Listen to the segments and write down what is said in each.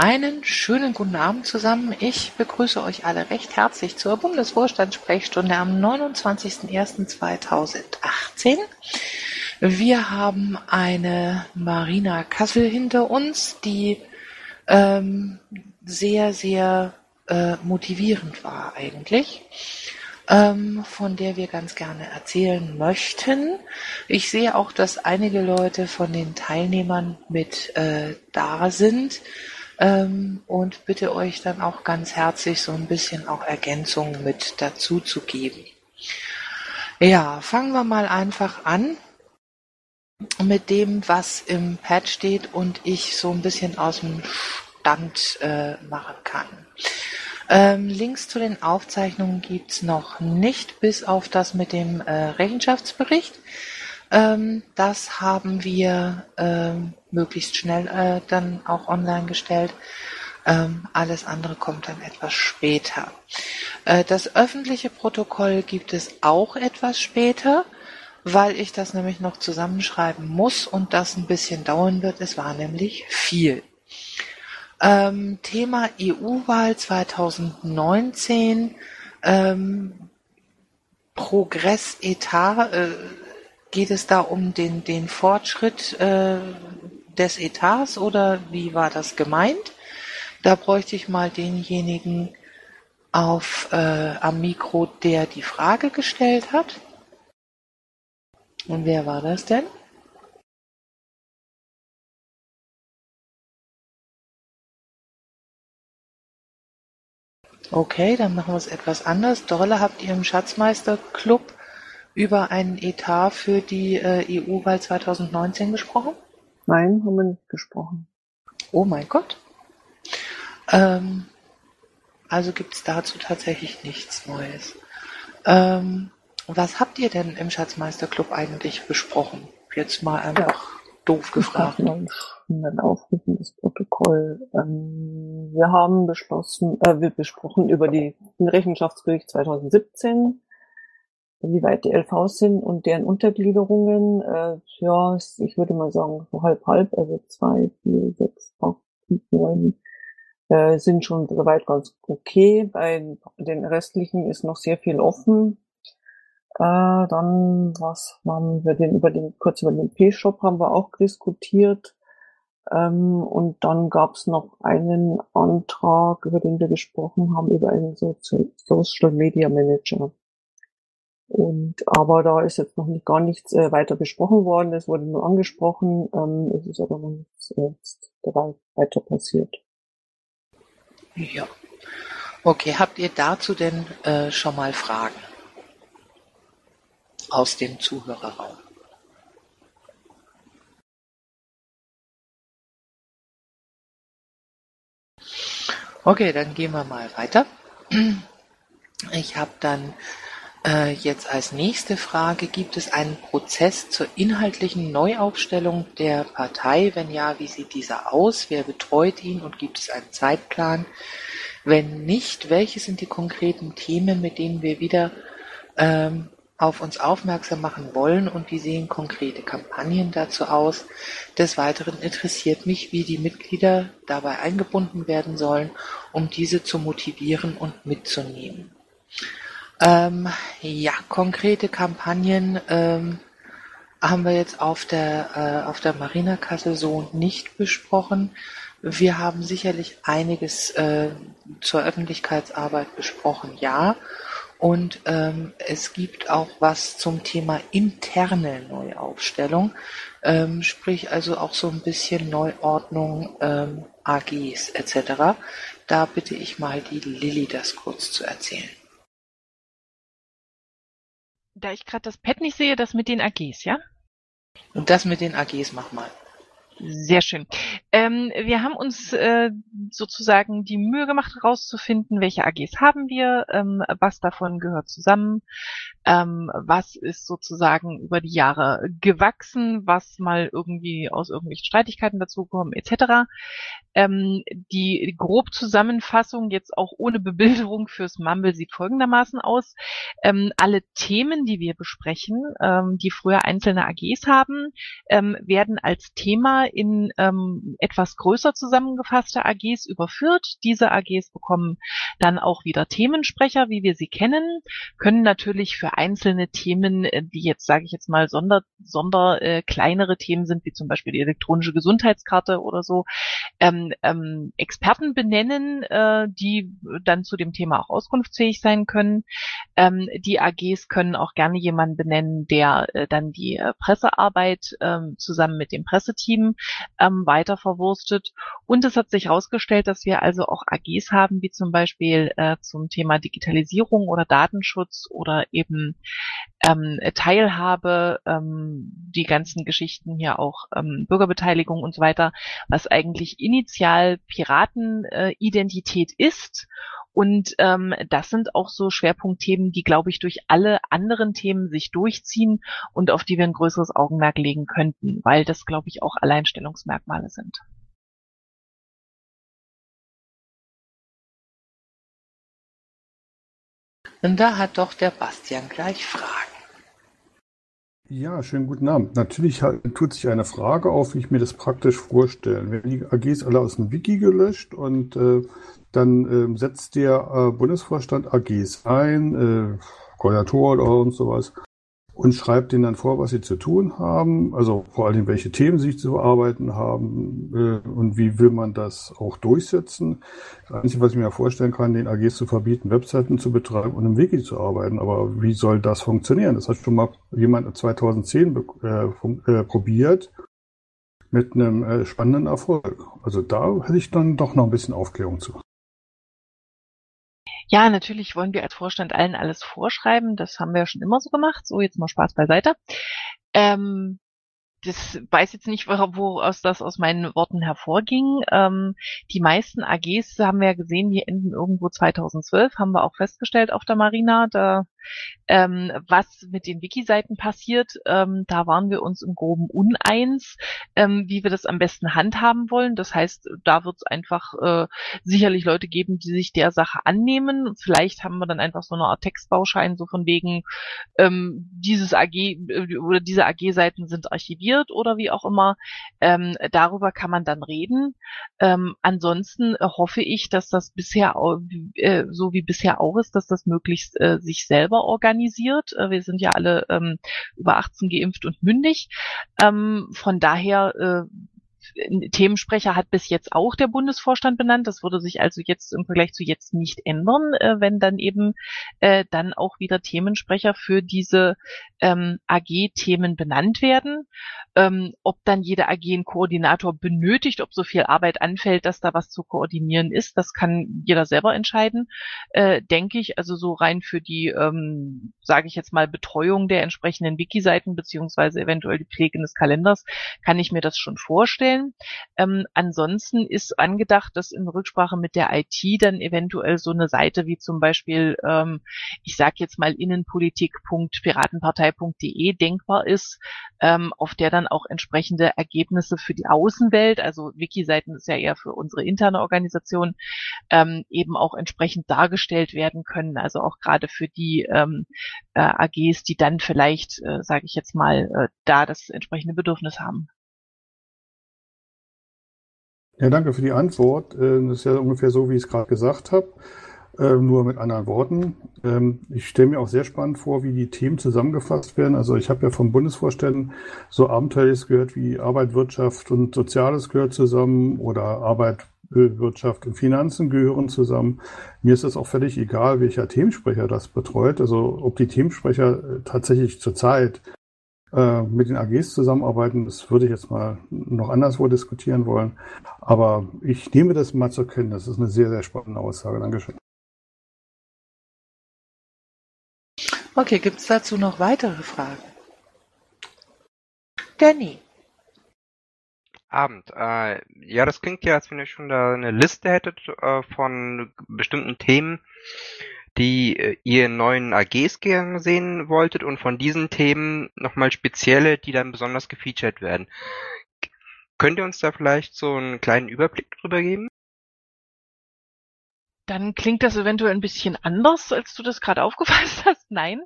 Einen schönen guten Abend zusammen. Ich begrüße euch alle recht herzlich zur Bundesvorstandssprechstunde am 29.01.2018. Wir haben eine Marina Kassel hinter uns, die ähm, sehr, sehr äh, motivierend war eigentlich ähm, von der wir ganz gerne erzählen möchten. Ich sehe auch, dass einige Leute von den Teilnehmern mit äh, da sind ähm, und bitte euch dann auch ganz herzlich so ein bisschen auch Ergänzungen mit dazu zu geben. Ja, fangen wir mal einfach an mit dem, was im Pad steht und ich so ein bisschen aus dem Stand äh, machen kann. Ähm, Links zu den Aufzeichnungen gibt's noch nicht, bis auf das mit dem äh, Rechenschaftsbericht. Ähm, das haben wir ähm, möglichst schnell äh, dann auch online gestellt. Ähm, alles andere kommt dann etwas später. Äh, das öffentliche Protokoll gibt es auch etwas später, weil ich das nämlich noch zusammenschreiben muss und das ein bisschen dauern wird. Es war nämlich viel. Ähm, Thema EU-Wahl 2019, ähm, Progress-Etat, äh, geht es da um den, den Fortschritt äh, des Etats oder wie war das gemeint? Da bräuchte ich mal denjenigen auf, äh, am Mikro, der die Frage gestellt hat. Und wer war das denn? Okay, dann machen wir es etwas anders. Dolle, habt ihr im Schatzmeister-Club über einen Etat für die äh, EU-Wahl 2019 gesprochen? Nein, haben wir nicht gesprochen. Oh mein Gott. Ähm, also gibt es dazu tatsächlich nichts Neues. Ähm, was habt ihr denn im Schatzmeister-Club eigentlich besprochen? Jetzt mal einfach doof gefragt. Dann aufrufen das Protokoll. Ähm, wir haben beschlossen, äh, wir besprochen über die, den Rechenschaftsbericht 2017, wie weit die LVs sind und deren Untergliederungen. Äh, ja, ich würde mal sagen so halb halb, also zwei, vier, sechs, acht, fünf, neun äh, sind schon soweit ganz okay. Bei den restlichen ist noch sehr viel offen. Äh, dann, was haben wir denn über den, kurz über den P-Shop haben wir auch diskutiert. Ähm, und dann gab es noch einen Antrag, über den wir gesprochen haben, über einen Social Media Manager. Und aber da ist jetzt noch nicht gar nichts äh, weiter besprochen worden. Es wurde nur angesprochen. Ähm, es ist aber noch nichts äh, jetzt weiter passiert. Ja. Okay, habt ihr dazu denn äh, schon mal Fragen? aus dem Zuhörerraum. Okay, dann gehen wir mal weiter. Ich habe dann jetzt als nächste Frage, gibt es einen Prozess zur inhaltlichen Neuaufstellung der Partei? Wenn ja, wie sieht dieser aus? Wer betreut ihn und gibt es einen Zeitplan? Wenn nicht, welche sind die konkreten Themen, mit denen wir wieder ähm, auf uns aufmerksam machen wollen und wie sehen konkrete Kampagnen dazu aus. Des Weiteren interessiert mich, wie die Mitglieder dabei eingebunden werden sollen, um diese zu motivieren und mitzunehmen. Ähm, ja, konkrete Kampagnen ähm, haben wir jetzt auf der, äh, auf der Marina-Kasse so nicht besprochen. Wir haben sicherlich einiges äh, zur Öffentlichkeitsarbeit besprochen, ja. Und ähm, es gibt auch was zum Thema interne Neuaufstellung, ähm, sprich also auch so ein bisschen Neuordnung ähm, AGs etc. Da bitte ich mal die Lilly das kurz zu erzählen. Da ich gerade das Pad nicht sehe, das mit den AGs, ja? Und das mit den AGs mach mal. Sehr schön. Ähm, wir haben uns äh, sozusagen die Mühe gemacht, herauszufinden, welche AGs haben wir, ähm, was davon gehört zusammen, ähm, was ist sozusagen über die Jahre gewachsen, was mal irgendwie aus irgendwelchen Streitigkeiten dazugekommen, etc. Ähm, die grob Zusammenfassung jetzt auch ohne Bebilderung fürs Mumble sieht folgendermaßen aus. Ähm, alle Themen, die wir besprechen, ähm, die früher einzelne AGs haben, ähm, werden als Thema in ähm, etwas größer zusammengefasste AGs überführt. Diese AGs bekommen dann auch wieder Themensprecher, wie wir sie kennen, können natürlich für einzelne Themen, äh, die jetzt, sage ich jetzt mal, sonder, sonder äh, kleinere Themen sind, wie zum Beispiel die elektronische Gesundheitskarte oder so, ähm, ähm, Experten benennen, äh, die dann zu dem Thema auch auskunftsfähig sein können. Ähm, die AGs können auch gerne jemanden benennen, der äh, dann die äh, Pressearbeit ähm, zusammen mit dem Presseteam ähm, weiter verwurstet. Und es hat sich herausgestellt, dass wir also auch AGs haben, wie zum Beispiel äh, zum Thema Digitalisierung oder Datenschutz oder eben ähm, Teilhabe, ähm, die ganzen Geschichten hier auch ähm, Bürgerbeteiligung und so weiter, was eigentlich initial Piratenidentität äh, ist und ähm, das sind auch so Schwerpunktthemen, die, glaube ich, durch alle anderen Themen sich durchziehen und auf die wir ein größeres Augenmerk legen könnten, weil das, glaube ich, auch Alleinstellungsmerkmale sind. Und da hat doch der Bastian gleich Fragen. Ja, schönen guten Abend. Natürlich tut sich eine Frage auf, wie ich mir das praktisch vorstelle. Wir haben die AGs alle aus dem Wiki gelöscht und äh, dann ähm, setzt der äh, Bundesvorstand AGs ein, äh, Koordinatoren und sowas, und schreibt denen dann vor, was sie zu tun haben, also vor allem welche Themen sie zu bearbeiten haben äh, und wie will man das auch durchsetzen. Das Einzige, was ich mir vorstellen kann, den AGs zu verbieten, Webseiten zu betreiben und im Wiki zu arbeiten. Aber wie soll das funktionieren? Das hat schon mal jemand 2010 äh, äh, probiert mit einem äh, spannenden Erfolg. Also da hätte ich dann doch noch ein bisschen Aufklärung zu. Ja, natürlich wollen wir als Vorstand allen alles vorschreiben. Das haben wir ja schon immer so gemacht. So, jetzt mal Spaß beiseite. Ähm, das weiß jetzt nicht, woraus das aus meinen Worten hervorging. Ähm, die meisten AGs haben wir ja gesehen, die enden irgendwo 2012, haben wir auch festgestellt auf der Marina. Da ähm, was mit den Wiki-Seiten passiert, ähm, da waren wir uns im Groben uneins, ähm, wie wir das am besten handhaben wollen. Das heißt, da wird es einfach äh, sicherlich Leute geben, die sich der Sache annehmen. Vielleicht haben wir dann einfach so eine Art Textbauschein, so von wegen, ähm, dieses AG äh, oder diese AG-Seiten sind archiviert oder wie auch immer. Ähm, darüber kann man dann reden. Ähm, ansonsten hoffe ich, dass das bisher äh, so wie bisher auch ist, dass das möglichst äh, sich selber selber organisiert. Äh, wir sind ja alle ähm, über 18 geimpft und mündig. Ähm, von daher äh, Themensprecher hat bis jetzt auch der Bundesvorstand benannt. Das würde sich also jetzt im Vergleich zu jetzt nicht ändern, äh, wenn dann eben äh, dann auch wieder Themensprecher für diese ähm, AG-Themen benannt werden. Ähm, ob dann jede AG einen Koordinator benötigt, ob so viel Arbeit anfällt, dass da was zu koordinieren ist, das kann jeder selber entscheiden, äh, denke ich. Also so rein für die, ähm, sage ich jetzt mal, Betreuung der entsprechenden Wiki-Seiten beziehungsweise eventuell die Pflege des Kalenders, kann ich mir das schon vorstellen. Ähm, ansonsten ist angedacht, dass in Rücksprache mit der IT dann eventuell so eine Seite wie zum Beispiel, ähm, ich sage jetzt mal innenpolitik.piratenpartei.de denkbar ist, ähm, auf der dann auch entsprechende Ergebnisse für die Außenwelt, also Wiki-Seiten ist ja eher für unsere interne Organisation, ähm, eben auch entsprechend dargestellt werden können. Also auch gerade für die ähm, äh, AGs, die dann vielleicht, äh, sage ich jetzt mal, äh, da das entsprechende Bedürfnis haben. Ja, danke für die Antwort. Äh, das ist ja ungefähr so, wie ich es gerade gesagt habe, äh, nur mit anderen Worten. Ähm, ich stelle mir auch sehr spannend vor, wie die Themen zusammengefasst werden. Also ich habe ja vom Bundesvorständen so Abenteuerliches gehört wie Arbeit, Wirtschaft und Soziales gehört zusammen oder Arbeit, Wirtschaft und Finanzen gehören zusammen. Mir ist es auch völlig egal, welcher Themensprecher das betreut. Also ob die Themensprecher äh, tatsächlich zurzeit äh, mit den AGs zusammenarbeiten, das würde ich jetzt mal noch anderswo diskutieren wollen. Aber ich nehme das mal zur Kenntnis. Das ist eine sehr, sehr spannende Aussage. Dankeschön. Okay, gibt es dazu noch weitere Fragen? Danny. Abend. Äh, ja, das klingt ja, als wenn ihr schon da eine Liste hättet äh, von bestimmten Themen, die äh, ihr in neuen AGs sehen wolltet und von diesen Themen nochmal spezielle, die dann besonders gefeatured werden. Könnt ihr uns da vielleicht so einen kleinen Überblick drüber geben? Dann klingt das eventuell ein bisschen anders, als du das gerade aufgefasst hast. Nein,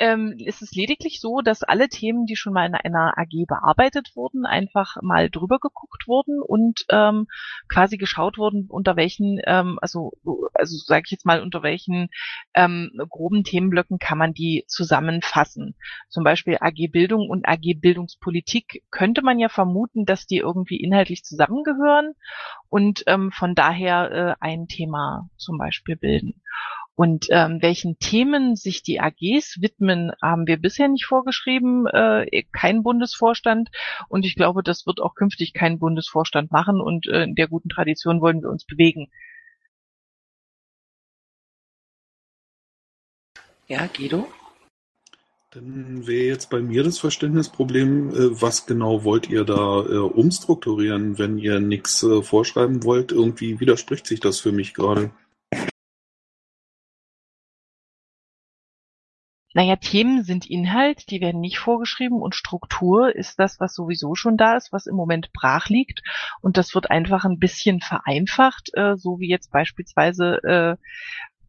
ähm, es ist lediglich so, dass alle Themen, die schon mal in einer AG bearbeitet wurden, einfach mal drüber geguckt wurden und ähm, quasi geschaut wurden, unter welchen, ähm, also also sage ich jetzt mal, unter welchen ähm, groben Themenblöcken kann man die zusammenfassen. Zum Beispiel AG Bildung und AG Bildungspolitik könnte man ja vermuten, dass die irgendwie inhaltlich zusammengehören und ähm, von daher äh, ein Thema zum Beispiel bilden. Und ähm, welchen Themen sich die AGs widmen, haben wir bisher nicht vorgeschrieben, äh, kein Bundesvorstand. Und ich glaube, das wird auch künftig kein Bundesvorstand machen. Und äh, in der guten Tradition wollen wir uns bewegen. Ja, Guido? Dann wäre jetzt bei mir das Verständnisproblem, äh, was genau wollt ihr da äh, umstrukturieren, wenn ihr nichts äh, vorschreiben wollt? Irgendwie widerspricht sich das für mich gerade. Naja, Themen sind Inhalt, die werden nicht vorgeschrieben und Struktur ist das, was sowieso schon da ist, was im Moment brach liegt. Und das wird einfach ein bisschen vereinfacht, äh, so wie jetzt beispielsweise äh,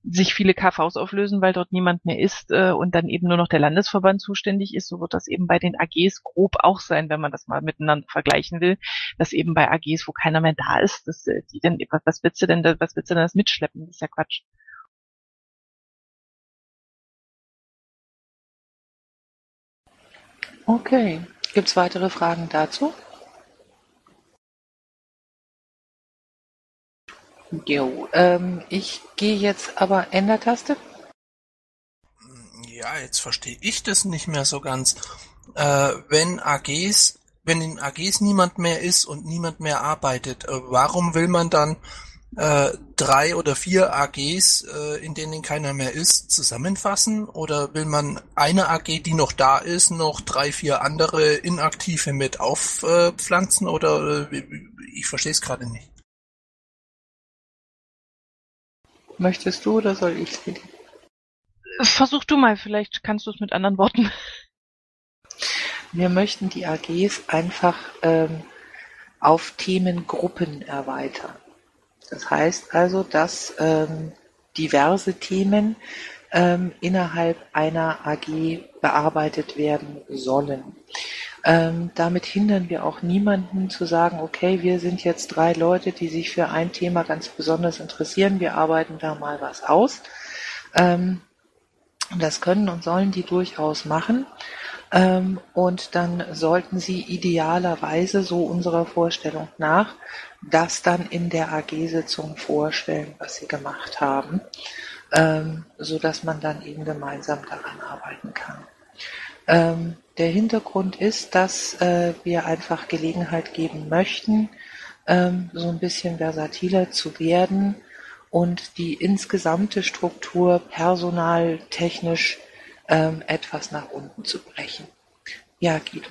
sich viele KVs auflösen, weil dort niemand mehr ist äh, und dann eben nur noch der Landesverband zuständig ist, so wird das eben bei den AGs grob auch sein, wenn man das mal miteinander vergleichen will, dass eben bei AGs, wo keiner mehr da ist, dass äh, die denn, was willst du denn, was willst du denn das mitschleppen? Das ist ja Quatsch. Okay. Gibt's weitere Fragen dazu? Jo, ähm, ich gehe jetzt aber Enter-Taste. Ja, jetzt verstehe ich das nicht mehr so ganz. Äh, wenn AGs, wenn in AGs niemand mehr ist und niemand mehr arbeitet, äh, warum will man dann äh, drei oder vier AGs, äh, in denen keiner mehr ist, zusammenfassen? Oder will man eine AG, die noch da ist, noch drei, vier andere inaktive mit aufpflanzen? Äh, oder ich verstehe es gerade nicht. Möchtest du oder soll ich es? Versuch du mal, vielleicht kannst du es mit anderen Worten. Wir möchten die AGs einfach ähm, auf Themengruppen erweitern. Das heißt also, dass ähm, diverse Themen ähm, innerhalb einer AG bearbeitet werden sollen. Ähm, damit hindern wir auch niemanden zu sagen, okay, wir sind jetzt drei Leute, die sich für ein Thema ganz besonders interessieren, wir arbeiten da mal was aus. Ähm, das können und sollen die durchaus machen. Ähm, und dann sollten sie idealerweise, so unserer Vorstellung nach, das dann in der AG-Sitzung vorstellen, was sie gemacht haben, ähm, so man dann eben gemeinsam daran arbeiten kann. Ähm, der Hintergrund ist, dass äh, wir einfach Gelegenheit geben möchten, ähm, so ein bisschen versatiler zu werden und die insgesamte Struktur personaltechnisch ähm, etwas nach unten zu brechen. Ja, Guido.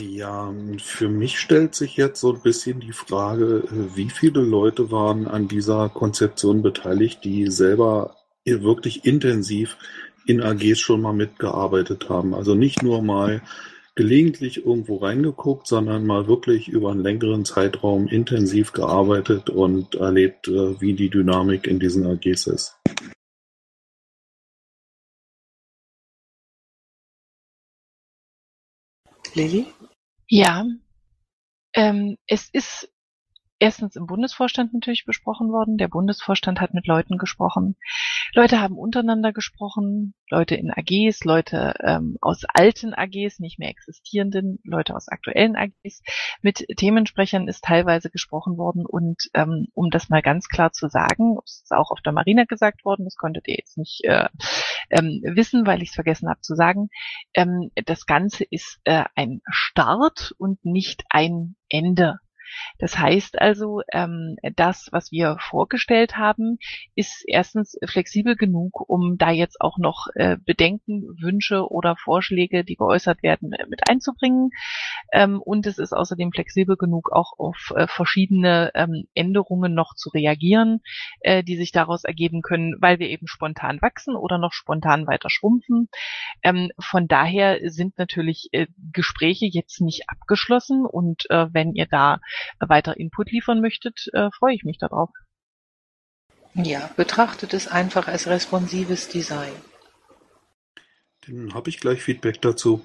Ja, für mich stellt sich jetzt so ein bisschen die Frage, äh, wie viele Leute waren an dieser Konzeption beteiligt, die selber wirklich intensiv in AGs schon mal mitgearbeitet haben. Also nicht nur mal gelegentlich irgendwo reingeguckt, sondern mal wirklich über einen längeren Zeitraum intensiv gearbeitet und erlebt, äh, wie die Dynamik in diesen AGs ist. Lilly? Ja, ähm, es ist erstens im Bundesvorstand natürlich besprochen worden. Der Bundesvorstand hat mit Leuten gesprochen. Leute haben untereinander gesprochen, Leute in AGs, Leute ähm, aus alten AGs, nicht mehr existierenden, Leute aus aktuellen AGs. Mit Themensprechern ist teilweise gesprochen worden und ähm, um das mal ganz klar zu sagen, es ist auch auf der Marina gesagt worden, das konntet ihr jetzt nicht äh, ähm, wissen, weil ich es vergessen habe zu sagen. Ähm, das Ganze ist äh, ein Start und nicht ein Ende. Das heißt also, ähm, das, was wir vorgestellt haben, ist erstens flexibel genug, um da jetzt auch noch äh, Bedenken, Wünsche oder Vorschläge, die geäußert werden, äh, mit einzubringen. Ähm, und es ist außerdem flexibel genug, auch auf äh, verschiedene ähm, Änderungen noch zu reagieren, äh, die sich daraus ergeben können, weil wir eben spontan wachsen oder noch spontan weiter schrumpfen. Ähm, von daher sind natürlich äh, Gespräche jetzt nicht abgeschlossen und äh, wenn ihr da weiter Input liefern möchtet, äh, freue ich mich darauf. Ja, betrachtet es einfach als responsives Design. Dann habe ich gleich Feedback dazu.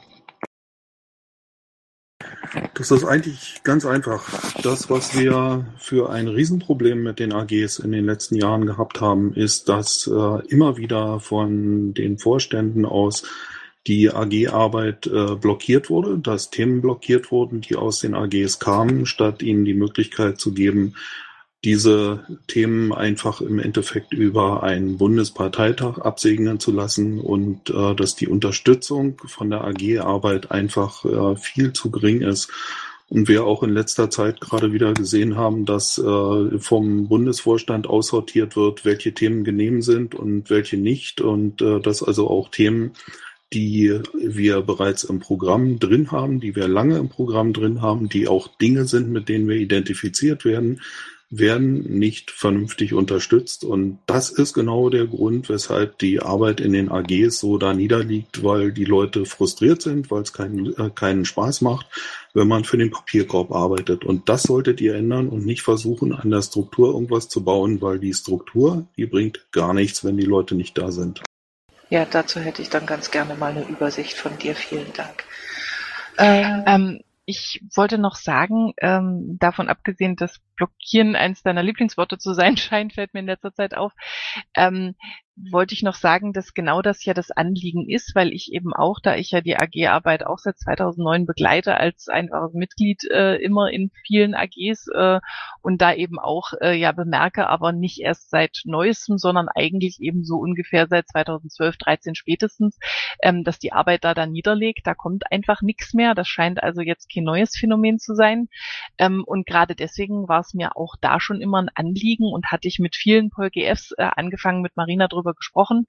Das ist eigentlich ganz einfach. Das, was wir für ein Riesenproblem mit den AGs in den letzten Jahren gehabt haben, ist, dass äh, immer wieder von den Vorständen aus die AG-Arbeit äh, blockiert wurde, dass Themen blockiert wurden, die aus den AGs kamen, statt ihnen die Möglichkeit zu geben, diese Themen einfach im Endeffekt über einen Bundesparteitag absegnen zu lassen und äh, dass die Unterstützung von der AG-Arbeit einfach äh, viel zu gering ist. Und wir auch in letzter Zeit gerade wieder gesehen haben, dass äh, vom Bundesvorstand aussortiert wird, welche Themen genehm sind und welche nicht. Und äh, dass also auch Themen, die wir bereits im Programm drin haben, die wir lange im Programm drin haben, die auch Dinge sind, mit denen wir identifiziert werden, werden nicht vernünftig unterstützt. Und das ist genau der Grund, weshalb die Arbeit in den AGs so da niederliegt, weil die Leute frustriert sind, weil es keinen, äh, keinen Spaß macht, wenn man für den Papierkorb arbeitet. Und das solltet ihr ändern und nicht versuchen, an der Struktur irgendwas zu bauen, weil die Struktur, die bringt gar nichts, wenn die Leute nicht da sind. Ja, dazu hätte ich dann ganz gerne mal eine Übersicht von dir. Vielen Dank. Ähm, ähm, ich wollte noch sagen, ähm, davon abgesehen, dass Blockieren eins deiner Lieblingsworte zu sein scheint, fällt mir in letzter Zeit auf. Wollte ich noch sagen, dass genau das ja das Anliegen ist, weil ich eben auch, da ich ja die AG-Arbeit auch seit 2009 begleite als einfaches Mitglied äh, immer in vielen AGs äh, und da eben auch äh, ja bemerke, aber nicht erst seit neuestem, sondern eigentlich eben so ungefähr seit 2012, 13 spätestens, ähm, dass die Arbeit da dann niederlegt. Da kommt einfach nichts mehr. Das scheint also jetzt kein neues Phänomen zu sein. Ähm, und gerade deswegen war es mir auch da schon immer ein Anliegen und hatte ich mit vielen PolGFs äh, angefangen mit Marina drüber gesprochen,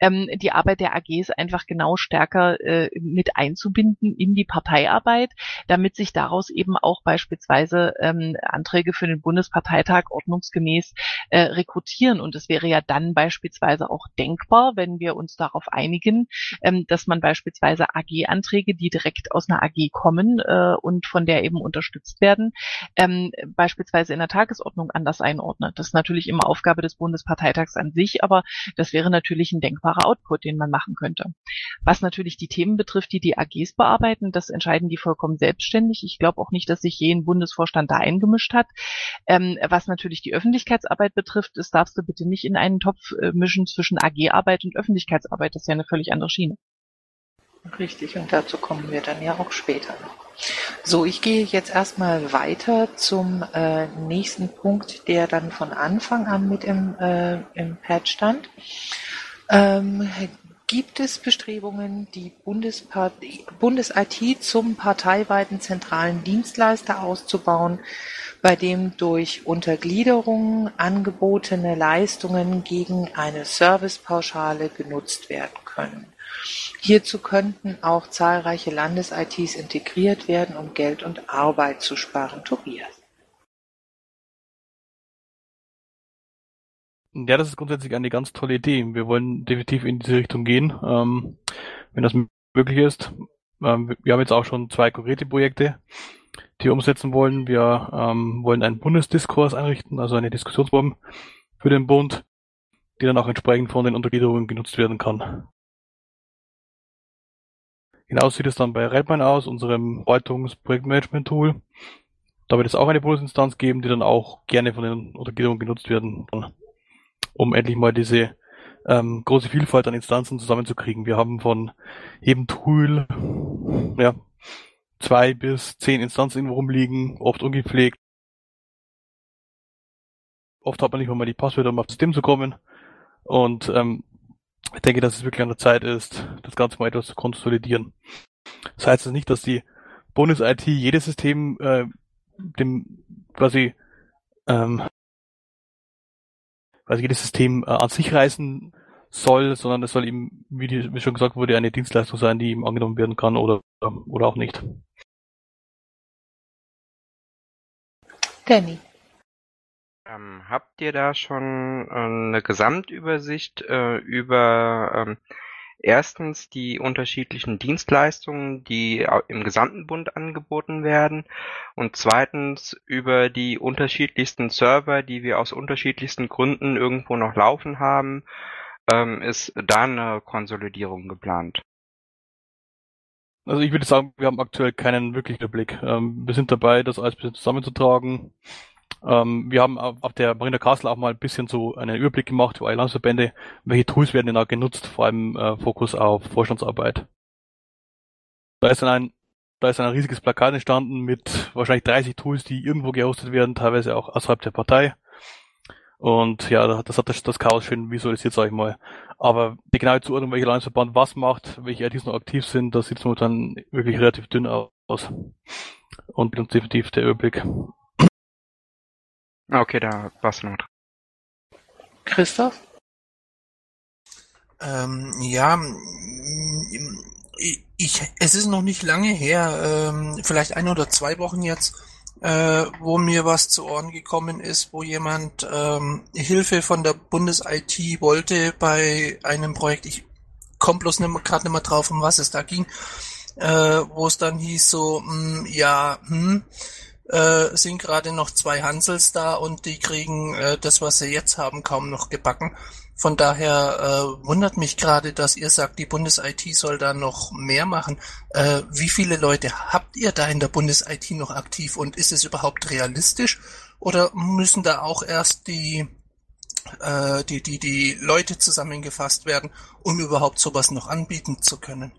ähm, die Arbeit der AGs einfach genau stärker äh, mit einzubinden in die Parteiarbeit, damit sich daraus eben auch beispielsweise ähm, Anträge für den Bundesparteitag ordnungsgemäß äh, rekrutieren. Und es wäre ja dann beispielsweise auch denkbar, wenn wir uns darauf einigen, ähm, dass man beispielsweise AG-Anträge, die direkt aus einer AG kommen äh, und von der eben unterstützt werden, ähm, beispielsweise in der Tagesordnung anders einordnet. Das ist natürlich immer Aufgabe des Bundesparteitags an sich, aber das wäre natürlich ein denkbarer Output, den man machen könnte. Was natürlich die Themen betrifft, die die AGs bearbeiten, das entscheiden die vollkommen selbstständig. Ich glaube auch nicht, dass sich je ein Bundesvorstand da eingemischt hat. Ähm, was natürlich die Öffentlichkeitsarbeit betrifft, das darfst du bitte nicht in einen Topf äh, mischen zwischen AG-Arbeit und Öffentlichkeitsarbeit. Das ist ja eine völlig andere Schiene. Richtig, und dazu kommen wir dann ja auch später noch. So, ich gehe jetzt erstmal weiter zum äh, nächsten Punkt, der dann von Anfang an mit im, äh, im Pad stand. Ähm, gibt es Bestrebungen, die Bundes-IT zum parteiweiten zentralen Dienstleister auszubauen, bei dem durch Untergliederung angebotene Leistungen gegen eine Servicepauschale genutzt werden können? Hierzu könnten auch zahlreiche Landes-ITs integriert werden, um Geld und Arbeit zu sparen. Tobias. Ja, das ist grundsätzlich eine ganz tolle Idee. Wir wollen definitiv in diese Richtung gehen, ähm, wenn das möglich ist. Ähm, wir haben jetzt auch schon zwei konkrete Projekte, die wir umsetzen wollen. Wir ähm, wollen einen Bundesdiskurs einrichten, also eine Diskussionsform für den Bund, die dann auch entsprechend von den Untergliederungen genutzt werden kann. Genau sieht es dann bei Redmine aus, unserem Verwaltungs-Projektmanagement-Tool. Da wird es auch eine Bundesinstanz geben, die dann auch gerne von den Untergliederungen genutzt werden um endlich mal diese ähm, große Vielfalt an Instanzen zusammenzukriegen. Wir haben von jedem Tool ja, zwei bis zehn Instanzen irgendwo rumliegen, oft ungepflegt. Oft hat man nicht mal die Passwörter, um aufs System zu kommen. Und ähm, ich denke, dass es wirklich an der Zeit ist, das Ganze mal etwas zu konsolidieren. Das heißt also nicht, dass die Bonus-IT jedes System äh, dem quasi ähm, quasi jedes System äh, an sich reißen soll, sondern es soll eben, wie, die, wie schon gesagt wurde, eine Dienstleistung sein, die ihm angenommen werden kann oder, oder auch nicht. Danny. Ähm, habt ihr da schon äh, eine Gesamtübersicht äh, über ähm, erstens die unterschiedlichen Dienstleistungen, die im gesamten Bund angeboten werden und zweitens über die unterschiedlichsten Server, die wir aus unterschiedlichsten Gründen irgendwo noch laufen haben, ähm, ist da eine Konsolidierung geplant. Also ich würde sagen, wir haben aktuell keinen wirklichen Überblick. Ähm, wir sind dabei, das alles ein bisschen zusammenzutragen. Ähm, wir haben auf der Marina Castle auch mal ein bisschen so einen Überblick gemacht für alle Landesverbände, welche Tools werden denn da genutzt, vor allem äh, Fokus auf Vorstandsarbeit. Da ist dann ein, da ist ein riesiges Plakat entstanden mit wahrscheinlich 30 Tools, die irgendwo gehostet werden, teilweise auch außerhalb der Partei. Und ja, das hat das, das Chaos schön visualisiert, sag ich mal. Aber die genaue Zuordnung, welcher Landesverband was macht, welche ITs noch aktiv sind, das sieht momentan wirklich relativ dünn aus. Und definitiv der Überblick. Okay, da war's noch dran. Christoph? Ähm, ja, ich, es ist noch nicht lange her, ähm, vielleicht ein oder zwei Wochen jetzt, äh, wo mir was zu Ohren gekommen ist, wo jemand ähm, Hilfe von der Bundes-IT wollte bei einem Projekt. Ich komme bloß gerade nicht mehr drauf, um was es da ging, äh, wo es dann hieß so, mh, hm, ja, hm, äh, sind gerade noch zwei Hansels da und die kriegen äh, das, was sie jetzt haben, kaum noch gebacken. Von daher äh, wundert mich gerade, dass ihr sagt, die Bundes-IT soll da noch mehr machen. Äh, wie viele Leute habt ihr da in der Bundes-IT noch aktiv und ist es überhaupt realistisch? Oder müssen da auch erst die, äh, die, die, die Leute zusammengefasst werden, um überhaupt sowas noch anbieten zu können?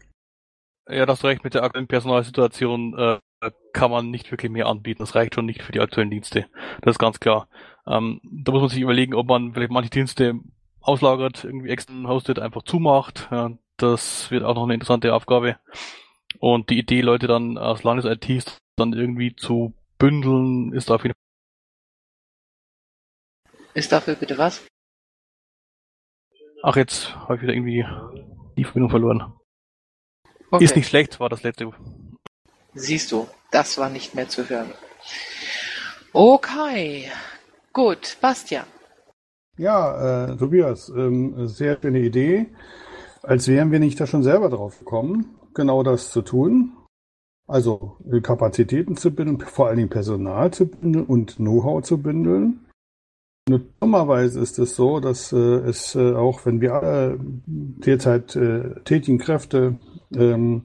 Ja, das recht mit der aktuellen Personalsituation äh, kann man nicht wirklich mehr anbieten. Das reicht schon nicht für die aktuellen Dienste. Das ist ganz klar. Ähm, da muss man sich überlegen, ob man vielleicht manche Dienste auslagert, irgendwie extern hostet, einfach zumacht. Ja, das wird auch noch eine interessante Aufgabe. Und die Idee, Leute dann aus Landes-ITs dann irgendwie zu bündeln, ist auf jeden Fall. Ist dafür bitte was? Ach, jetzt habe ich wieder irgendwie die Verbindung verloren. Okay. Ist nicht schlecht, war das letzte. Siehst du, das war nicht mehr zu hören. Okay, gut, Bastian. Ja, äh, Tobias, ähm, sehr schöne Idee. Als wären wir nicht da schon selber drauf gekommen, genau das zu tun. Also Kapazitäten zu bündeln, vor allen Dingen Personal zu bündeln und Know-how zu bündeln. Nur dummerweise ist es so, dass äh, es äh, auch, wenn wir alle derzeit äh, tätigen Kräfte ähm,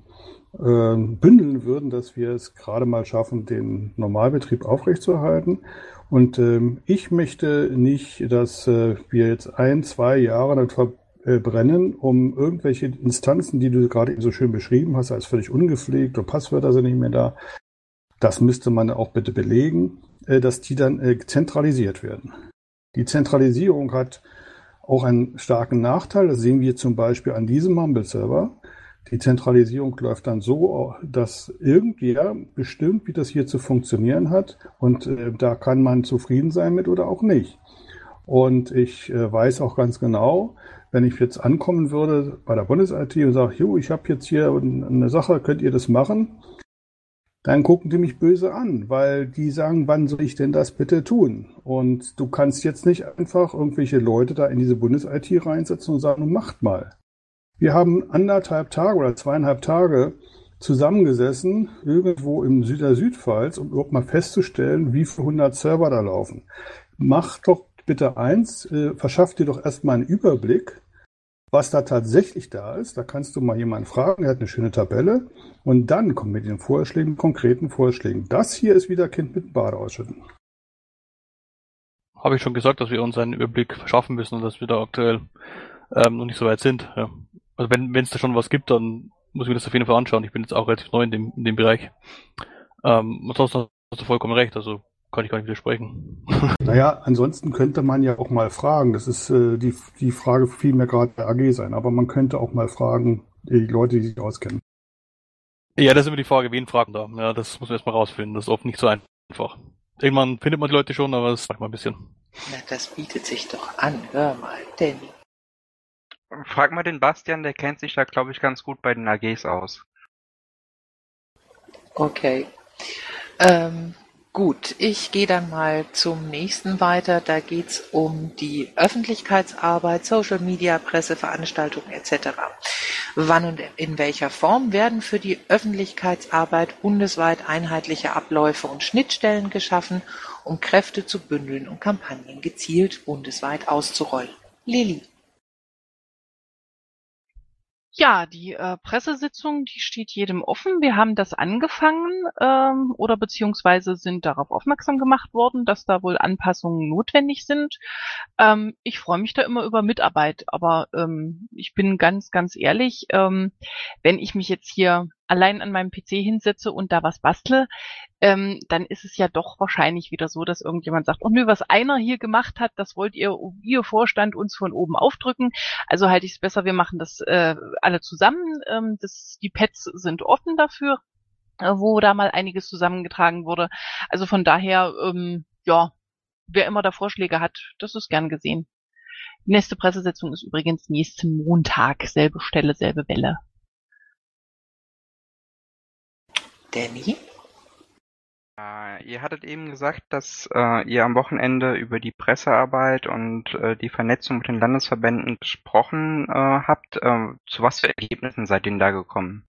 äh, bündeln würden, dass wir es gerade mal schaffen, den Normalbetrieb aufrechtzuerhalten. Und ähm, ich möchte nicht, dass äh, wir jetzt ein, zwei Jahre damit verbrennen, um irgendwelche Instanzen, die du gerade eben so schön beschrieben hast, als völlig ungepflegt und Passwörter sind nicht mehr da. Das müsste man auch bitte belegen, äh, dass die dann äh, zentralisiert werden. Die Zentralisierung hat auch einen starken Nachteil. Das sehen wir zum Beispiel an diesem Mumble-Server. Die Zentralisierung läuft dann so, dass irgendwer bestimmt, wie das hier zu funktionieren hat. Und äh, da kann man zufrieden sein mit oder auch nicht. Und ich äh, weiß auch ganz genau, wenn ich jetzt ankommen würde bei der Bundes-IT und sage, jo, ich habe jetzt hier eine Sache, könnt ihr das machen? Dann gucken die mich böse an, weil die sagen, wann soll ich denn das bitte tun? Und du kannst jetzt nicht einfach irgendwelche Leute da in diese Bundes-IT reinsetzen und sagen, macht mal. Wir haben anderthalb Tage oder zweieinhalb Tage zusammengesessen, irgendwo im Süder Südpfalz, um überhaupt mal festzustellen, wie viele hundert Server da laufen. Mach doch bitte eins, äh, verschaff dir doch erstmal einen Überblick, was da tatsächlich da ist. Da kannst du mal jemanden fragen, er hat eine schöne Tabelle und dann komm mit den Vorschlägen, konkreten Vorschlägen. Das hier ist wieder Kind mit Bade ausschütten. Habe ich schon gesagt, dass wir uns einen Überblick verschaffen müssen und dass wir da aktuell ähm, noch nicht so weit sind. Ja. Also wenn es da schon was gibt, dann muss ich mir das auf jeden Fall anschauen. Ich bin jetzt auch relativ neu in dem, in dem Bereich. Ähm, ansonsten hast du vollkommen recht, also kann ich gar nicht widersprechen. Naja, ansonsten könnte man ja auch mal fragen. Das ist äh, die, die Frage fiel mir gerade bei AG sein, aber man könnte auch mal fragen, die Leute, die sich auskennen. Ja, das ist immer die Frage, wen fragen da. Ja, das muss man erstmal rausfinden. Das ist oft nicht so einfach. Irgendwann findet man die Leute schon, aber das macht mal ein bisschen. Na, das bietet sich doch an. Hör mal, Danny. Frag mal den Bastian, der kennt sich da, glaube ich, ganz gut bei den AGs aus. Okay. Ähm, Gut, ich gehe dann mal zum nächsten weiter. Da geht's um die Öffentlichkeitsarbeit, Social Media, Presseveranstaltungen etc. Wann und in welcher Form werden für die Öffentlichkeitsarbeit bundesweit einheitliche Abläufe und Schnittstellen geschaffen, um Kräfte zu bündeln und Kampagnen gezielt bundesweit auszurollen? Lilly. Ja, die äh, Pressesitzung, die steht jedem offen. Wir haben das angefangen ähm, oder beziehungsweise sind darauf aufmerksam gemacht worden, dass da wohl Anpassungen notwendig sind. Ähm, ich freue mich da immer über Mitarbeit, aber ähm, ich bin ganz, ganz ehrlich, ähm, wenn ich mich jetzt hier allein an meinem PC hinsetze und da was bastle, ähm, dann ist es ja doch wahrscheinlich wieder so, dass irgendjemand sagt, oh nö, was einer hier gemacht hat, das wollt ihr, ihr Vorstand uns von oben aufdrücken. Also halte ich es besser, wir machen das äh, alle zusammen. Ähm, das, die Pads sind offen dafür, äh, wo da mal einiges zusammengetragen wurde. Also von daher, ähm, ja, wer immer da Vorschläge hat, das ist gern gesehen. Nächste Pressesitzung ist übrigens nächsten Montag, selbe Stelle, selbe Welle. Danny? Äh, ihr hattet eben gesagt, dass äh, ihr am Wochenende über die Pressearbeit und äh, die Vernetzung mit den Landesverbänden gesprochen äh, habt. Äh, zu was für Ergebnissen seid ihr denn da gekommen?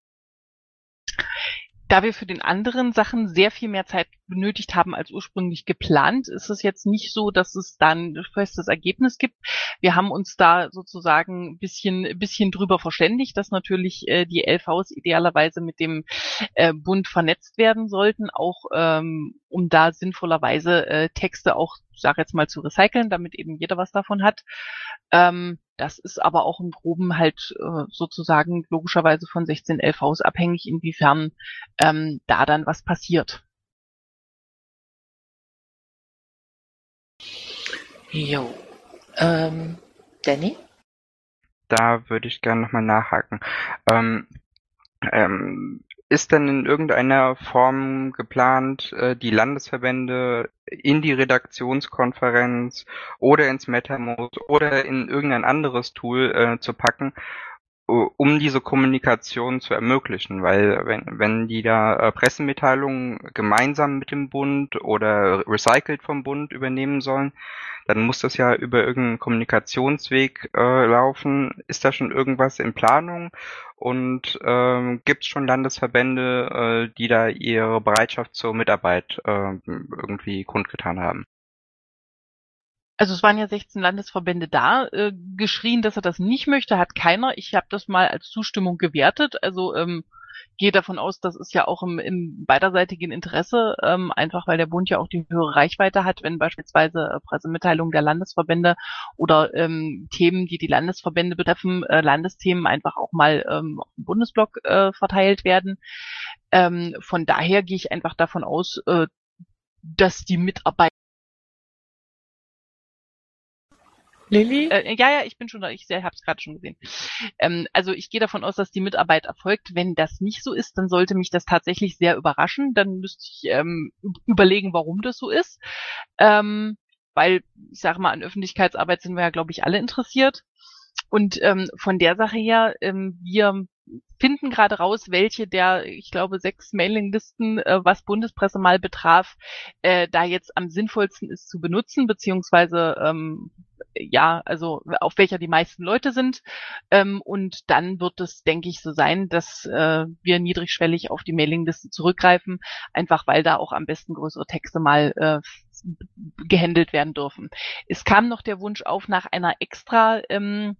Da wir für den anderen Sachen sehr viel mehr Zeit benötigt haben als ursprünglich geplant, ist es jetzt nicht so, dass es dann ein festes Ergebnis gibt. Wir haben uns da sozusagen ein bisschen, bisschen drüber verständigt, dass natürlich äh, die LVs idealerweise mit dem äh, Bund vernetzt werden sollten, auch ähm, um da sinnvollerweise äh, Texte auch, sag jetzt mal, zu recyceln, damit eben jeder was davon hat. Ähm, das ist aber auch im Groben halt äh, sozusagen logischerweise von 16 LVs abhängig, inwiefern ähm, da dann was passiert. Jo. Ähm, Danny? Da würde ich gerne nochmal nachhaken. Ähm, ähm, ist denn in irgendeiner Form geplant, äh, die Landesverbände in die Redaktionskonferenz oder ins MetaMost oder in irgendein anderes Tool äh, zu packen, um diese Kommunikation zu ermöglichen, weil wenn, wenn die da äh, Pressemitteilungen gemeinsam mit dem Bund oder recycelt vom Bund übernehmen sollen, dann muss das ja über irgendeinen Kommunikationsweg äh, laufen. Ist da schon irgendwas in Planung? Und ähm, gibt es schon Landesverbände, äh, die da ihre Bereitschaft zur Mitarbeit äh, irgendwie kundgetan haben? Also es waren ja 16 Landesverbände da. Äh, geschrien, dass er das nicht möchte, hat keiner. Ich habe das mal als Zustimmung gewertet. Also ähm, gehe davon aus, das ist ja auch im, im beiderseitigen Interesse, ähm, einfach weil der Bund ja auch die höhere Reichweite hat, wenn beispielsweise äh, Pressemitteilungen der Landesverbände oder ähm, Themen, die die Landesverbände betreffen, äh, Landesthemen einfach auch mal ähm, auf dem Bundesblock äh, verteilt werden. Ähm, von daher gehe ich einfach davon aus, äh, dass die Mitarbeit Lilly? Äh, ja, ja, ich bin schon da, ich habe es gerade schon gesehen. Ähm, also ich gehe davon aus, dass die Mitarbeit erfolgt. Wenn das nicht so ist, dann sollte mich das tatsächlich sehr überraschen. Dann müsste ich ähm, überlegen, warum das so ist. Ähm, weil, ich sage mal, an Öffentlichkeitsarbeit sind wir ja, glaube ich, alle interessiert. Und ähm, von der Sache her, ähm, wir finden gerade raus, welche der, ich glaube, sechs Mailinglisten, äh, was Bundespresse mal betraf, äh, da jetzt am sinnvollsten ist zu benutzen, beziehungsweise ähm, ja, also auf welcher die meisten Leute sind. Ähm, und dann wird es, denke ich, so sein, dass äh, wir niedrigschwellig auf die Mailingliste zurückgreifen, einfach weil da auch am besten größere Texte mal äh, gehandelt werden dürfen. Es kam noch der Wunsch auf nach einer extra ähm,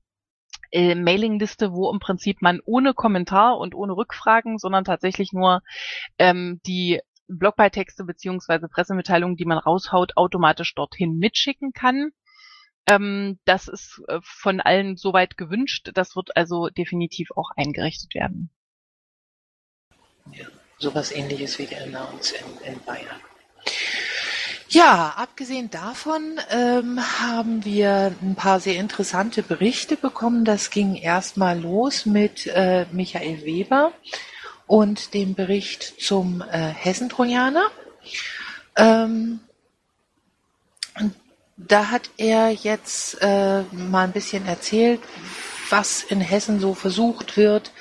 äh, Mailingliste, wo im Prinzip man ohne Kommentar und ohne Rückfragen, sondern tatsächlich nur ähm, die Blogbeitexte beziehungsweise Pressemitteilungen, die man raushaut, automatisch dorthin mitschicken kann. Ähm, das ist äh, von allen soweit gewünscht. Das wird also definitiv auch eingerichtet werden. Ja, sowas ähnliches wie der Announce in, in Bayern. Ja, abgesehen davon ähm, haben wir ein paar sehr interessante Berichte bekommen. Das ging erstmal los mit äh, Michael Weber und dem Bericht zum äh, Hessentrojaner. Ähm, da hat er jetzt äh, mal ein bisschen erzählt, was in Hessen so versucht wird,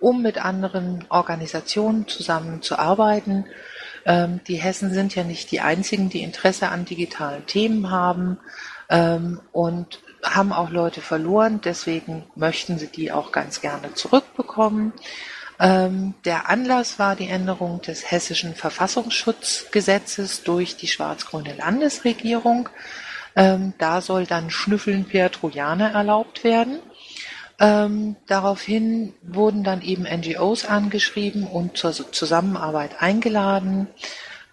um mit anderen Organisationen zusammenzuarbeiten die Hessen sind ja nicht die einzigen, die Interesse an digitalen Themen haben ähm, und haben auch Leute verloren. Deswegen möchten sie die auch ganz gerne zurückbekommen. Ähm, der Anlass war die Änderung des hessischen Verfassungsschutzgesetzes durch die schwarz-grüne Landesregierung. Ähm, da soll dann Schnüffeln per Trojaner erlaubt werden. Ähm, daraufhin wurden dann eben NGOs angeschrieben und zur Zusammenarbeit eingeladen.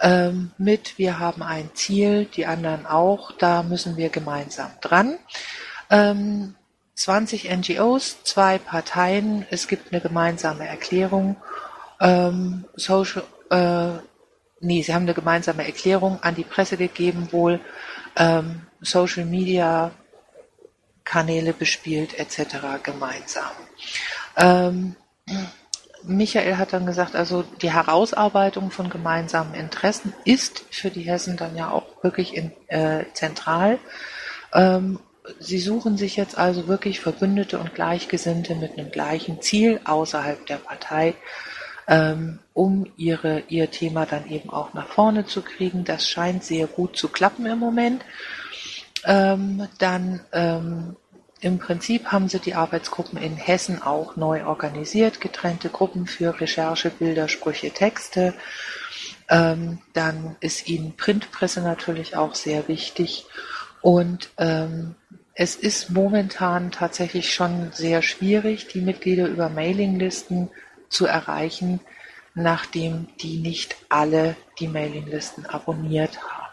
Ähm, mit, wir haben ein Ziel, die anderen auch, da müssen wir gemeinsam dran. Ähm, 20 NGOs, zwei Parteien, es gibt eine gemeinsame Erklärung, ähm, Social, äh, nee, sie haben eine gemeinsame Erklärung an die Presse gegeben, wohl. Ähm, Social Media Kanäle bespielt etc. gemeinsam. Ähm, Michael hat dann gesagt, also die Herausarbeitung von gemeinsamen Interessen ist für die Hessen dann ja auch wirklich in, äh, zentral. Ähm, sie suchen sich jetzt also wirklich Verbündete und Gleichgesinnte mit einem gleichen Ziel außerhalb der Partei, ähm, um ihre, ihr Thema dann eben auch nach vorne zu kriegen. Das scheint sehr gut zu klappen im Moment. Ähm, dann ähm, im Prinzip haben sie die Arbeitsgruppen in Hessen auch neu organisiert, getrennte Gruppen für Recherche, Bilder, Sprüche, Texte. Ähm, dann ist ihnen Printpresse natürlich auch sehr wichtig. Und ähm, es ist momentan tatsächlich schon sehr schwierig, die Mitglieder über Mailinglisten zu erreichen, nachdem die nicht alle die Mailinglisten abonniert haben.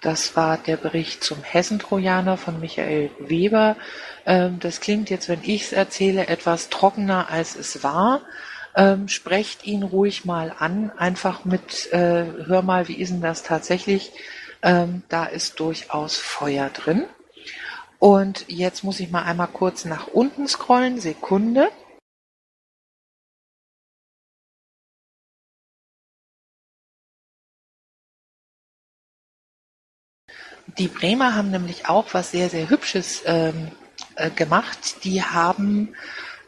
Das war der Bericht zum Hessentrojaner von Michael Weber. Ähm, das klingt jetzt, wenn ich es erzähle, etwas trockener, als es war. Ähm, sprecht ihn ruhig mal an, einfach mit, äh, hör mal, wie ist denn das tatsächlich? Ähm, da ist durchaus Feuer drin. Und jetzt muss ich mal einmal kurz nach unten scrollen, Sekunde. Die Bremer haben nämlich auch was sehr, sehr Hübsches ähm, äh, gemacht. Die haben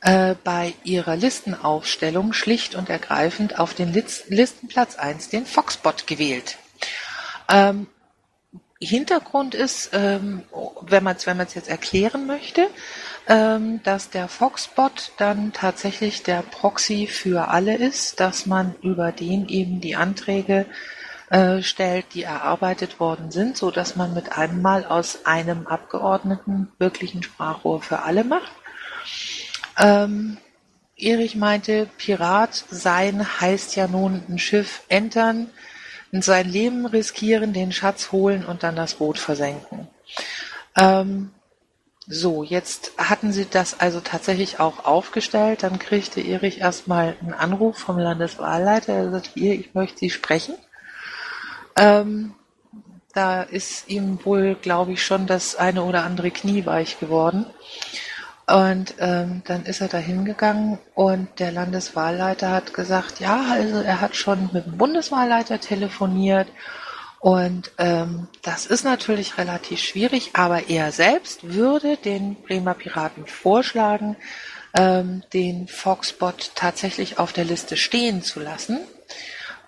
äh, bei ihrer Listenaufstellung schlicht und ergreifend auf den List Listenplatz 1 den Foxbot gewählt. Ähm, Hintergrund ist, ähm, wenn man es wenn jetzt erklären möchte, ähm, dass der Foxbot dann tatsächlich der Proxy für alle ist, dass man über den eben die Anträge stellt, die erarbeitet worden sind, so dass man mit einem Mal aus einem Abgeordneten wirklich ein Sprachrohr für alle macht. Ähm, Erich meinte, Pirat sein heißt ja nun ein Schiff entern, sein Leben riskieren, den Schatz holen und dann das Boot versenken. Ähm, so, jetzt hatten sie das also tatsächlich auch aufgestellt. Dann kriegte Erich erstmal einen Anruf vom Landeswahlleiter. Er sagte, hier, ich möchte Sie sprechen. Ähm, da ist ihm wohl, glaube ich, schon das eine oder andere Knie weich geworden. Und ähm, dann ist er da hingegangen und der Landeswahlleiter hat gesagt, ja, also er hat schon mit dem Bundeswahlleiter telefoniert und ähm, das ist natürlich relativ schwierig, aber er selbst würde den Bremer Piraten vorschlagen, ähm, den Foxbot tatsächlich auf der Liste stehen zu lassen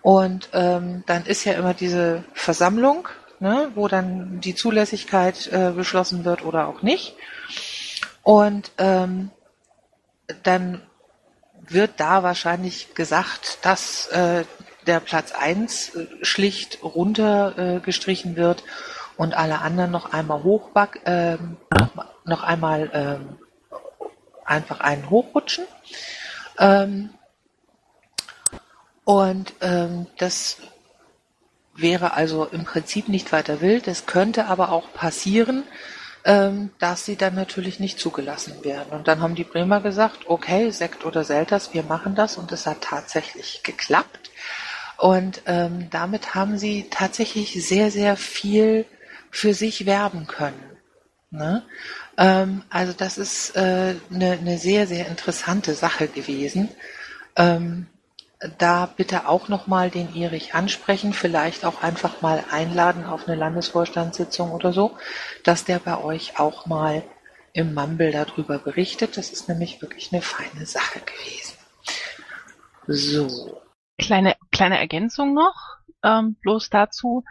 und ähm, dann ist ja immer diese Versammlung, ne, wo dann die Zulässigkeit äh, beschlossen wird oder auch nicht. Und ähm, dann wird da wahrscheinlich gesagt, dass äh, der Platz eins äh, schlicht runtergestrichen äh, wird und alle anderen noch einmal hochback, äh, noch, noch einmal äh, einfach einen hochrutschen. Ähm, und ähm, das wäre also im Prinzip nicht weiter wild. Es könnte aber auch passieren, ähm, dass sie dann natürlich nicht zugelassen werden. Und dann haben die Bremer gesagt, okay, Sekt oder Selters, wir machen das. Und es hat tatsächlich geklappt. Und ähm, damit haben sie tatsächlich sehr, sehr viel für sich werben können. Ne? Ähm, also das ist eine äh, ne, ne sehr, sehr interessante Sache gewesen. Ähm, da bitte auch nochmal den Erich ansprechen, vielleicht auch einfach mal einladen auf eine Landesvorstandssitzung oder so, dass der bei euch auch mal im Mumble darüber berichtet. Das ist nämlich wirklich eine feine Sache gewesen. So. Kleine, kleine Ergänzung noch. ähm, bloß dazu.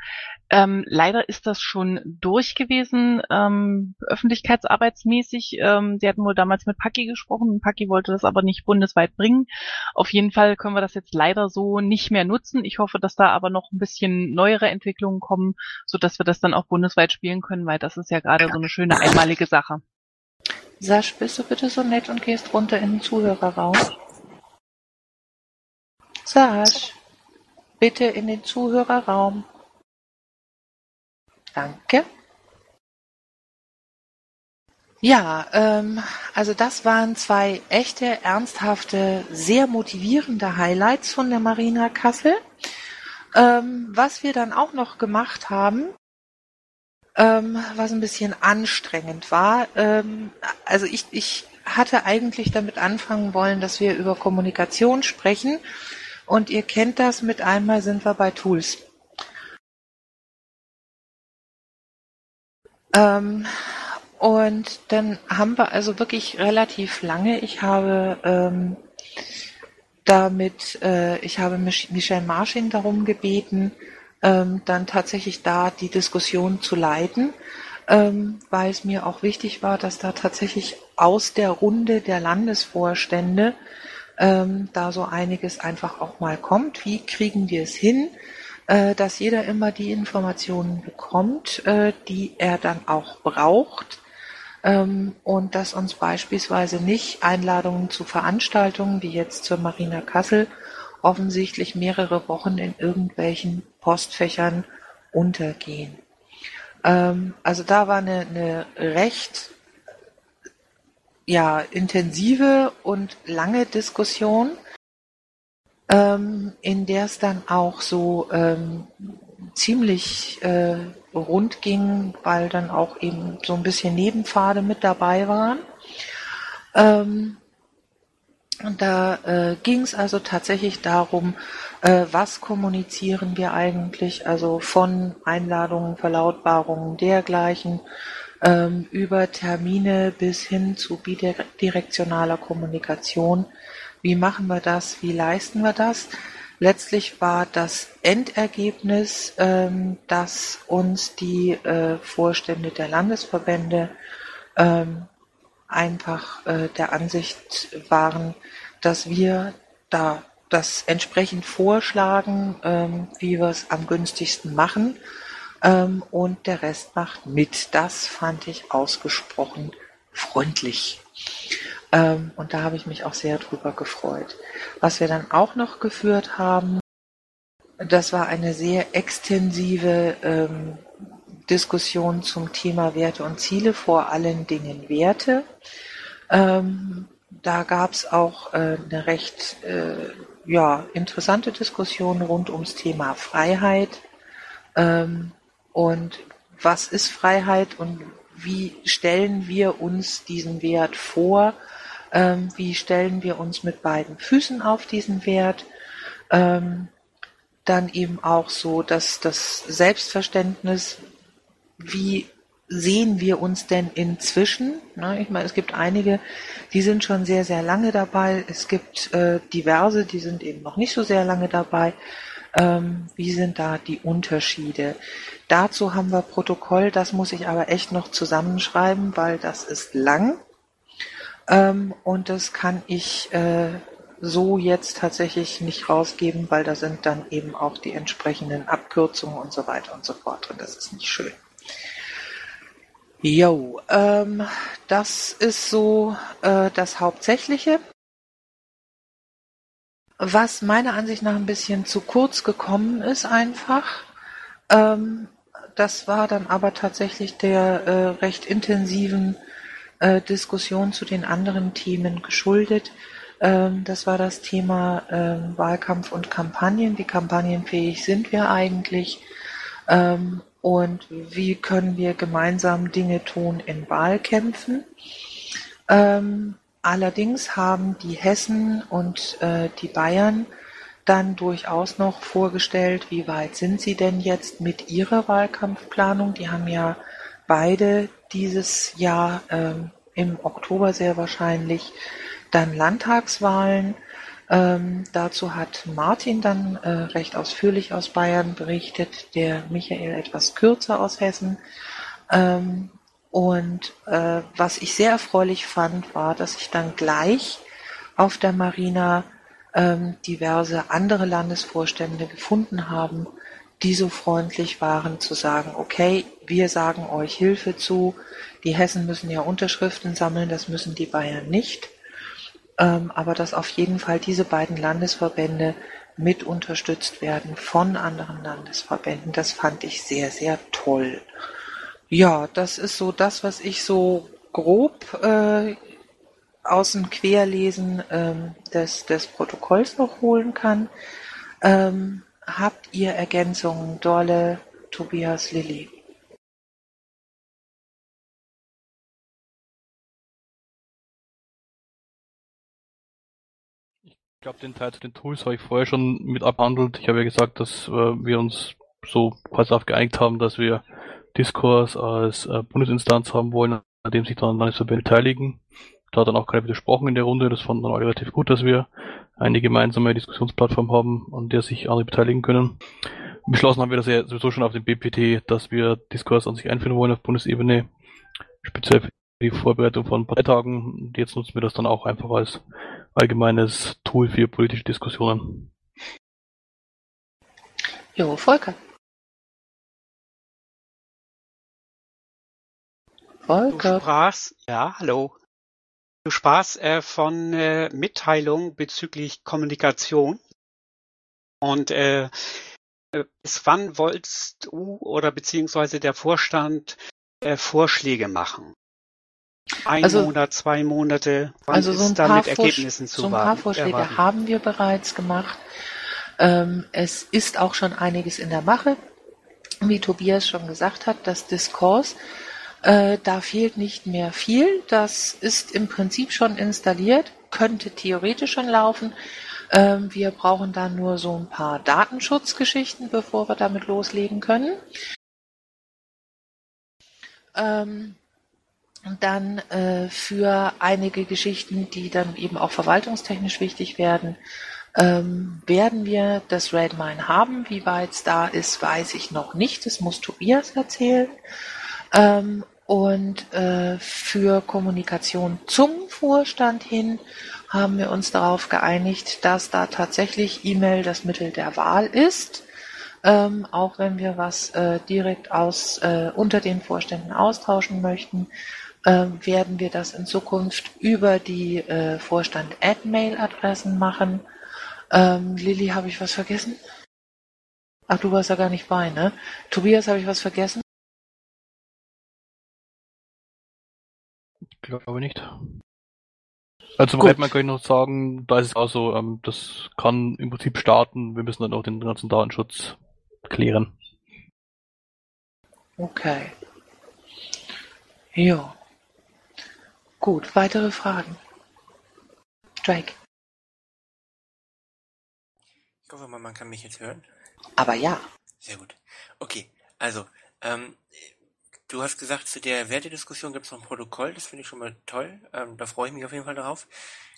Ähm, leider ist das schon durch gewesen, ähm, öffentlichkeitsarbeitsmäßig. Ähm, die hatten wohl damals mit Paki gesprochen. Paki wollte das aber nicht bundesweit bringen. Auf jeden Fall können wir das jetzt leider so nicht mehr nutzen. Ich hoffe, dass da aber noch ein bisschen neuere Entwicklungen kommen, so dass wir das dann auch bundesweit spielen können, weil das ist ja gerade so eine schöne einmalige Sache. Sasch, bist du bitte so nett und gehst runter in den Zuhörerraum? Sasch, bitte in den Zuhörerraum. Danke. Ja, ähm, also das waren zwei echte, ernsthafte, sehr motivierende Highlights von der Marina Kassel. Ähm, was wir dann auch noch gemacht haben, ähm, was ein bisschen anstrengend war, ähm, also ich, ich hatte eigentlich damit anfangen wollen, dass wir über Kommunikation sprechen und ihr kennt das, mit einmal sind wir bei Tools. Ähm, und dann haben wir also wirklich relativ lange, ich habe ähm, damit, äh, ich habe Michel Marschin darum gebeten, ähm, dann tatsächlich da die Diskussion zu leiten, ähm, weil es mir auch wichtig war, dass da tatsächlich aus der Runde der Landesvorstände ähm, da so einiges einfach auch mal kommt. Wie kriegen wir es hin, dass jeder immer die Informationen bekommt, äh, die er dann auch braucht? Ähm, und dass uns beispielsweise nicht Einladungen zu Veranstaltungen wie jetzt zur Marina Kassel offensichtlich mehrere Wochen in irgendwelchen Postfächern untergehen. Ähm, also da war eine, eine recht ja, intensive und lange Diskussion, ähm, in der es dann auch so ähm, ziemlich äh, rund ging, weil dann auch eben so ein bisschen Nebenpfade mit dabei waren. Ähm, und da äh, ging es also tatsächlich darum, äh, was kommunizieren wir eigentlich, also von Einladungen, Verlautbarungen dergleichen, ähm, über Termine bis hin zu bidirektionaler Kommunikation. Wie machen wir das? Wie leisten wir das? Letztlich war das Endergebnis, ähm, dass uns die äh, Vorstände der Landesverbände ähm, einfach äh, der Ansicht waren, dass wir da das entsprechend vorschlagen, ähm, wie wir es am günstigsten machen ähm, und der Rest macht mit. Das fand ich ausgesprochen freundlich. Ähm, und da habe ich mich auch sehr drüber gefreut. Was wir dann auch noch geführt haben, das war eine sehr extensive ähm, Diskussion zum Thema Werte und Ziele, vor allen Dingen Werte. Ähm, da gab es auch äh, eine recht äh, ja, interessante Diskussion rund ums Thema Freiheit. Ähm, und was ist Freiheit und wie stellen wir uns diesen Wert vor? Ähm, wie stellen wir uns mit beiden Füßen auf diesen Wert? Ähm, dann eben auch so, dass das Selbstverständnis, wie sehen wir uns denn inzwischen? Ne, ich meine, es gibt einige, die sind schon sehr, sehr lange dabei. Es gibt äh, diverse, die sind eben noch nicht so sehr lange dabei. Ähm, wie sind da die Unterschiede? Dazu haben wir Protokoll, das muss ich aber echt noch zusammenschreiben, weil das ist lang. Ähm, und das kann ich äh, so jetzt tatsächlich nicht rausgeben, weil da sind dann eben auch die entsprechenden Abkürzungen und so weiter und so fort drin. Das ist nicht schön. Jo, ähm, das ist so äh, das Hauptsächliche. Was meiner Ansicht nach ein bisschen zu kurz gekommen ist einfach. Ähm, das war dann aber tatsächlich der äh, recht intensiven äh, Diskussion zu den anderen Themen geschuldet. Ähm, das war das Thema ähm, Wahlkampf und Kampagnen. Wie kampagnenfähig sind wir eigentlich? Ähm, und wie können wir gemeinsam Dinge tun in Wahlkämpfen. Allerdings haben die Hessen und äh, die Bayern dann durchaus noch vorgestellt, wie weit sind sie denn jetzt mit ihrer Wahlkampfplanung. Die haben ja beide dieses Jahr ähm, im Oktober sehr wahrscheinlich dann Landtagswahlen. Ähm, dazu hat Martin dann äh, recht ausführlich aus Bayern berichtet, der Michael etwas kürzer aus Hessen. Ähm, und äh, was ich sehr erfreulich fand, war, dass ich dann gleich auf der Marina ähm, diverse andere Landesvorstände gefunden haben, die so freundlich waren zu sagen, okay, wir sagen euch Hilfe zu, die Hessen müssen ja Unterschriften sammeln, das müssen die Bayern nicht, ähm, aber dass auf jeden Fall diese beiden Landesverbände mit unterstützt werden von anderen Landesverbänden, das fand ich sehr, sehr toll. Ja, das ist so das, was ich so grob äh, aus dem Querlesen ähm, des, des Protokolls noch holen kann. Ähm, habt ihr Ergänzungen, Dorle, Tobias, Lilly? Ich glaube, den Teil zu den Tools habe ich vorher schon mit abhandelt. Ich habe ja gesagt, dass äh, wir uns so quasi darauf geeinigt haben, dass wir Diskurs als äh, Bundesinstanz haben wollen, an dem sich dann Landesverbände beteiligen. Da hat dann auch keiner widersprochen in der Runde. Das fanden dann auch relativ gut, dass wir eine gemeinsame Diskussionsplattform haben, an der sich andere beteiligen können. Beschlossen haben wir das ja sowieso schon auf dem BPT, dass wir Diskurs an sich einführen wollen auf Bundesebene, speziell für die Vorbereitung von Parteitagen. Und jetzt nutzen wir das dann auch einfach als allgemeines Tool für politische Diskussionen. Jo, Volker. Volker. Du sprachst, ja, hallo. Du sprachst äh, von äh, Mitteilung bezüglich Kommunikation. Und äh, äh, bis wann wolltest du oder beziehungsweise der Vorstand äh, Vorschläge machen? Ein also, Monat, zwei Monate, wann also so ist da mit Ergebnissen zu So ein paar Vorschläge erwarten? haben wir bereits gemacht. Ähm, es ist auch schon einiges in der Mache. Wie Tobias schon gesagt hat, das Diskurs äh, da fehlt nicht mehr viel. Das ist im Prinzip schon installiert, könnte theoretisch schon laufen. Ähm, wir brauchen dann nur so ein paar Datenschutzgeschichten, bevor wir damit loslegen können. Ähm, dann äh, für einige Geschichten, die dann eben auch verwaltungstechnisch wichtig werden, ähm, werden wir das Redmine haben. Wie weit es da ist, weiß ich noch nicht. Das muss Tobias erzählen. Ähm, und äh, für Kommunikation zum Vorstand hin haben wir uns darauf geeinigt, dass da tatsächlich E-Mail das Mittel der Wahl ist. Ähm, auch wenn wir was äh, direkt aus äh, unter den Vorständen austauschen möchten, werden wir das in Zukunft über die äh, Vorstand-Ad-Mail-Adressen machen. Ähm, Lilly, habe ich was vergessen? Ach, du warst ja gar nicht bei, ne? Tobias, habe ich was vergessen? Glaube nicht. Also Gut. man kann ich noch sagen, da ist es auch so, ähm, das kann im Prinzip starten, wir müssen dann auch den ganzen Datenschutz klären. Okay. Ja. Gut, weitere Fragen? Drake. Ich hoffe mal, man kann mich jetzt hören. Aber ja. Sehr gut. Okay, also, ähm, Du hast gesagt, zu der Wertediskussion gibt es noch ein Protokoll, das finde ich schon mal toll. Ähm, da freue ich mich auf jeden Fall darauf.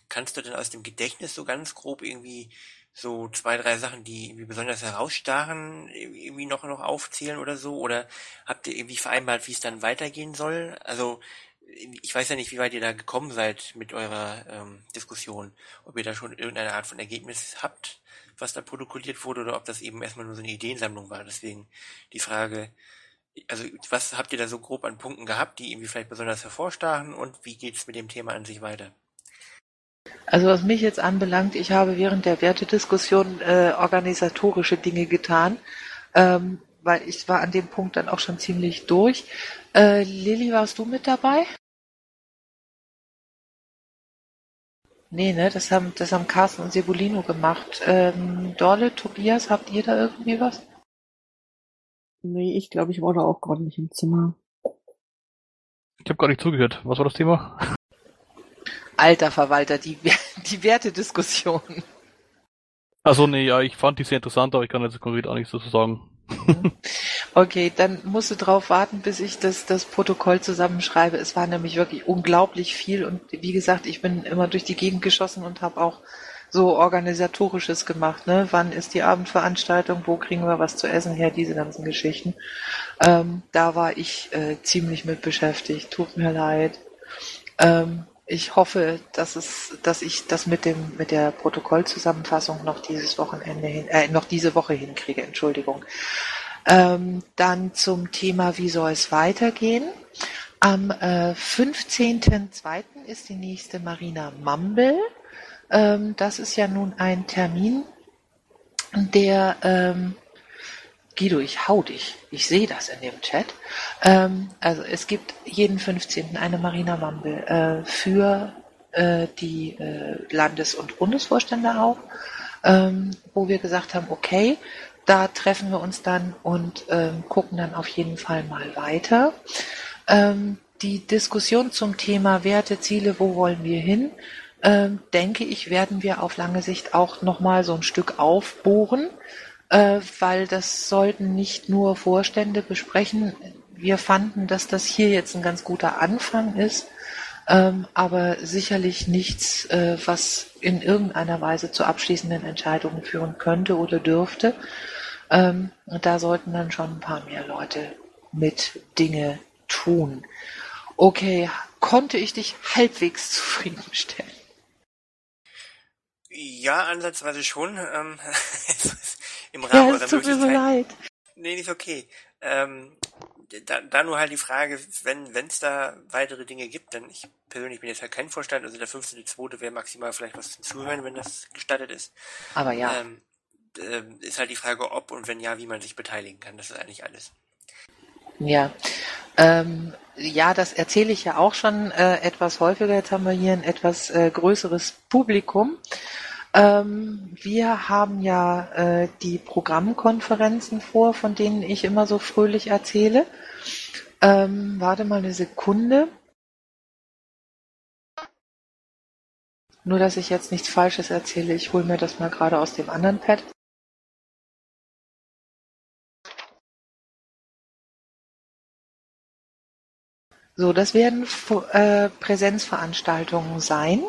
Kannst du denn aus dem Gedächtnis so ganz grob irgendwie so zwei, drei Sachen, die irgendwie besonders herausstachen, irgendwie noch, noch aufzählen oder so? Oder habt ihr irgendwie vereinbart, wie es dann weitergehen soll? Also, ich weiß ja nicht, wie weit ihr da gekommen seid mit eurer ähm, Diskussion. Ob ihr da schon irgendeine Art von Ergebnis habt, was da protokolliert wurde, oder ob das eben erstmal nur so eine Ideensammlung war. Deswegen die Frage, also was habt ihr da so grob an Punkten gehabt, die irgendwie vielleicht besonders hervorstachen und wie geht's mit dem Thema an sich weiter? Also was mich jetzt anbelangt, ich habe während der Wertediskussion äh, organisatorische Dinge getan, ähm, weil ich war an dem Punkt dann auch schon ziemlich durch. Äh, Lilly, warst du mit dabei? Nee, ne, das haben, das haben Carsten und Sebulino gemacht. Ähm, Dorle, Tobias, habt ihr da irgendwie was? Nee, ich glaube, ich war da auch gerade nicht im Zimmer. Ich habe gar nicht zugehört. Was war das Thema? Alter Verwalter, die, die Wertediskussion. Also nee, ja, ich fand die sehr interessant, aber ich kann jetzt konkret auch nichts dazu sagen. Okay, dann musst du drauf warten, bis ich das, das Protokoll zusammenschreibe. Es war nämlich wirklich unglaublich viel und wie gesagt, ich bin immer durch die Gegend geschossen und habe auch so organisatorisches gemacht, ne? Wann ist die Abendveranstaltung? Wo kriegen wir was zu essen her? Diese ganzen Geschichten. Ähm, da war ich äh, ziemlich mit beschäftigt. Tut mir leid. Ähm, ich hoffe, dass es, dass ich das mit dem mit der Protokollzusammenfassung noch dieses Wochenende hin, äh, noch diese Woche hinkriege. Entschuldigung. Ähm, dann zum Thema, wie soll es weitergehen? Am äh, 15.02. ist die nächste Marina Mumble. Ähm, das ist ja nun ein Termin, der ähm, Guido, ich hau dich. Ich sehe das in dem Chat. Ähm, also es gibt jeden 15. eine Marina Mumble äh, für äh, die äh, Landes- und Bundesvorstände auch, ähm, wo wir gesagt haben, okay, da treffen wir uns dann und ähm, gucken dann auf jeden Fall mal weiter. Ähm, die Diskussion zum Thema Werte, Ziele, wo wollen wir hin, ähm, denke ich, werden wir auf lange Sicht auch nochmal so ein Stück aufbohren, weil das sollten nicht nur Vorstände besprechen. Wir fanden, dass das hier jetzt ein ganz guter Anfang ist, ähm, aber sicherlich nichts, äh, was in irgendeiner Weise zu abschließenden Entscheidungen führen könnte oder dürfte. Ähm, da sollten dann schon ein paar mehr Leute mit Dinge tun. Okay, konnte ich dich halbwegs zufriedenstellen? Ja, ansatzweise schon. Ähm, Im Ja, Rahmen es eurer tut mir so leid. Nee, nicht okay. Ähm, da, da nur halt die Frage, wenn es da weitere Dinge gibt, denn ich persönlich bin jetzt halt kein Vorstand, also der 15.2. wäre maximal vielleicht was zum Zuhören, wenn das gestattet ist. Aber ja. Ähm, ähm, ist halt die Frage, ob und wenn ja, wie man sich beteiligen kann. Das ist eigentlich alles. Ja, ähm, ja, das erzähle ich ja auch schon äh, etwas häufiger. Jetzt haben wir hier ein etwas äh, größeres Publikum. Ähm, wir haben ja äh, die Programmkonferenzen vor, von denen ich immer so fröhlich erzähle. Ähm, warte mal eine Sekunde. Nur, dass ich jetzt nichts Falsches erzähle. Ich hole mir das mal gerade aus dem anderen Pad. So, das werden äh, Präsenzveranstaltungen sein.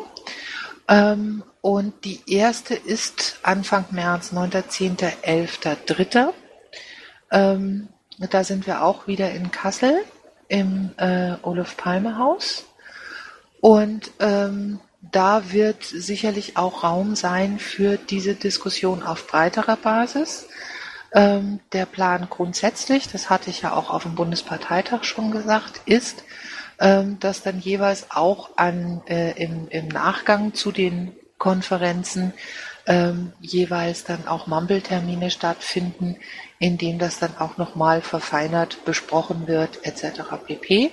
Ähm, und die erste ist Anfang März, 9.10., 11.3. Ähm, da sind wir auch wieder in Kassel im äh, Olaf Palme Haus. Und ähm, da wird sicherlich auch Raum sein für diese Diskussion auf breiterer Basis. Ähm, der Plan grundsätzlich, das hatte ich ja auch auf dem Bundesparteitag schon gesagt, ist, ähm, dass dann jeweils auch an, äh, im, im Nachgang zu den Konferenzen ähm, jeweils dann auch Mumble-Termine stattfinden, in denen das dann auch nochmal verfeinert besprochen wird, etc. pp.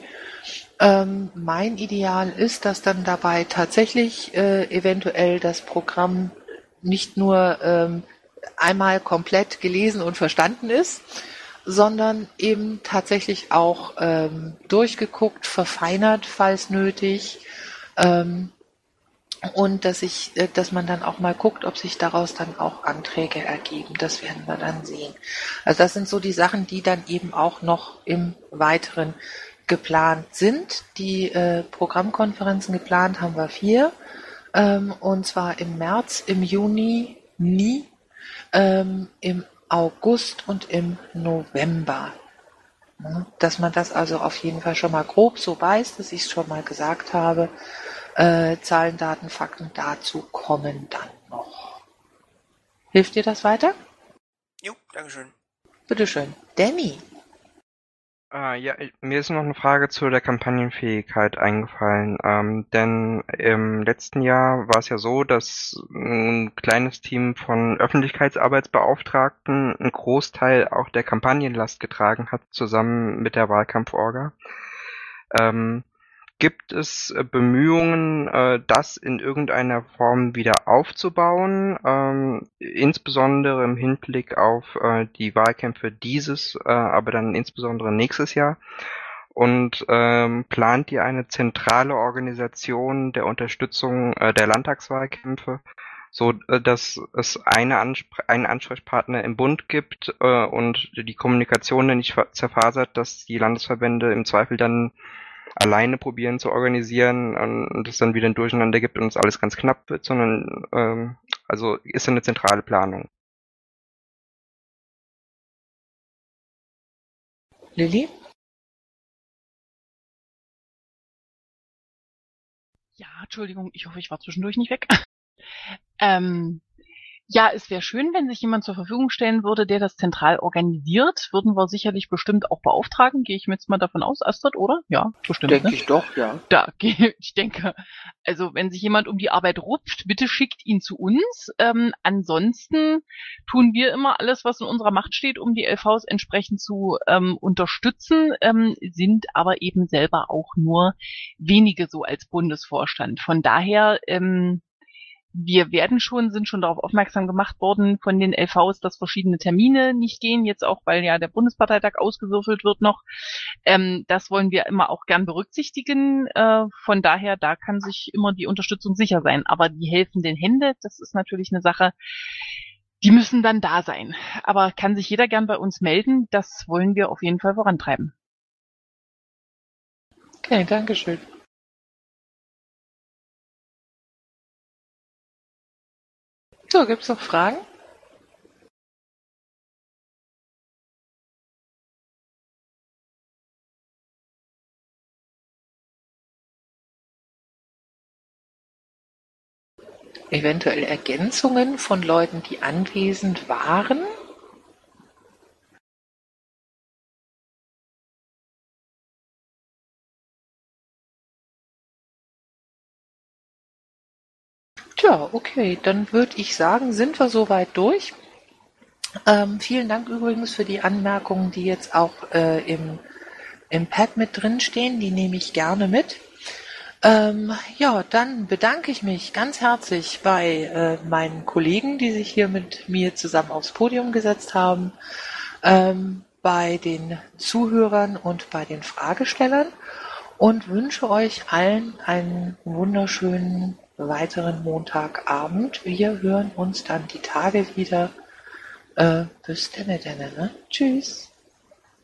Ähm, mein Ideal ist, dass dann dabei tatsächlich äh, eventuell das Programm nicht nur ähm, einmal komplett gelesen und verstanden ist, sondern eben tatsächlich auch ähm, durchgeguckt, verfeinert, falls nötig. Ähm, und dass ich, äh, dass man dann auch mal guckt, ob sich daraus dann auch Anträge ergeben. Das werden wir dann sehen. Also das sind so die Sachen, die dann eben auch noch im Weiteren geplant sind. Die äh, Programmkonferenzen geplant haben wir vier. Ähm, und zwar im März, im Juni nie, ähm, im August und im November. Dass man das also auf jeden Fall schon mal grob so weiß, dass ich es schon mal gesagt habe. Äh, Zahlen, Daten, Fakten dazu kommen dann noch. Hilft dir das weiter? Jo, Dankeschön. Bitteschön. Danny. Ah, ja, ich- mir ist noch eine Frage zu der Kampagnenfähigkeit eingefallen. Ähm, denn im letzten Jahr war es ja so, dass ein kleines Team von Öffentlichkeitsarbeitsbeauftragten einen Großteil auch der Kampagnenlast getragen hat, zusammen mit der Wahlkampforga. Ähm, gibt es äh, Bemühungen, äh, das in irgendeiner Form wieder aufzubauen, ähm, insbesondere im Hinblick auf äh, die Wahlkämpfe dieses, aber dann insbesondere nächstes Jahr? Und ähm, plant ihr eine zentrale Organisation der Unterstützung der Landtagswahlkämpfe, so dass es eine Anspr einen Ansprechpartner im Bund gibt äh, und die Kommunikation nicht zerfasert, dass die Landesverbände im Zweifel dann alleine probieren zu organisieren und es dann wieder ein Durcheinander gibt und es alles ganz knapp wird, sondern ähm, Also ist eine zentrale Planung. Lilly? Ja, Entschuldigung, ich hoffe, ich war zwischendurch nicht weg. ähm, ja, es wäre schön, wenn sich jemand zur Verfügung stellen würde, der das zentral organisiert. Würden wir sicherlich bestimmt auch beauftragen. Gehe ich mir jetzt mal davon aus, Astrid, oder? Ja, bestimmt. Denke ne? ich doch, ja. Da, ich denke, also wenn sich jemand um die Arbeit rupft, bitte schickt ihn zu uns. Ähm, ansonsten tun wir immer alles, was in unserer Macht steht, um die LVs entsprechend zu ähm, unterstützen, ähm, sind aber eben selber auch nur wenige so als Bundesvorstand. Von daher, ähm, wir werden schon, sind schon darauf aufmerksam gemacht worden von den LVs, dass verschiedene Termine nicht gehen, jetzt auch, weil ja der Bundesparteitag ausgewürfelt wird noch. Ähm, das wollen wir immer auch gern berücksichtigen. Äh, von daher, da kann sich immer die Unterstützung sicher sein. Aber die helfenden Hände, das ist natürlich eine Sache, die müssen dann da sein. Aber kann sich jeder gern bei uns melden. Das wollen wir auf jeden Fall vorantreiben. Okay, danke So, gibt's noch Fragen? Eventuell Ergänzungen von Leuten, die anwesend waren? Okay, dann würde ich sagen, sind wir soweit durch. Ähm, vielen Dank übrigens für die Anmerkungen, die jetzt auch äh, im, im Pad mit drin stehen. Die nehme ich gerne mit. Ähm, ja, dann bedanke ich mich ganz herzlich bei äh, meinen Kollegen, die sich hier mit mir zusammen aufs Podium gesetzt haben, ähm, bei den Zuhörern und bei den Fragestellern und wünsche euch allen einen wunderschönen weiteren Montagabend. Wir hören uns dann die Tage wieder. Äh, bis denne, denne, ne? Tschüss.